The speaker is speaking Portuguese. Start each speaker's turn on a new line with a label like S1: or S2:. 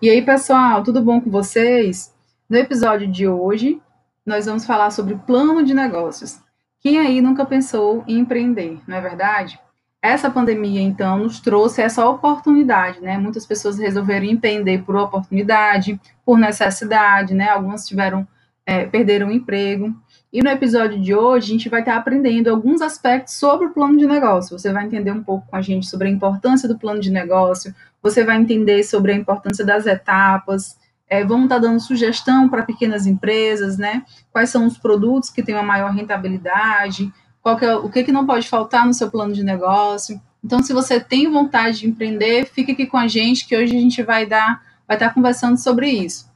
S1: E aí, pessoal, tudo bom com vocês? No episódio de hoje, nós vamos falar sobre plano de negócios. Quem aí nunca pensou em empreender, não é verdade? Essa pandemia, então, nos trouxe essa oportunidade, né? Muitas pessoas resolveram empreender por oportunidade, por necessidade, né? Algumas tiveram, é, perderam o emprego. E no episódio de hoje, a gente vai estar aprendendo alguns aspectos sobre o plano de negócio. Você vai entender um pouco com a gente sobre a importância do plano de negócio, você vai entender sobre a importância das etapas, é, vamos estar dando sugestão para pequenas empresas, né? Quais são os produtos que têm uma maior rentabilidade, qual é, o que, que não pode faltar no seu plano de negócio. Então, se você tem vontade de empreender, fique aqui com a gente, que hoje a gente vai dar, vai estar conversando sobre isso.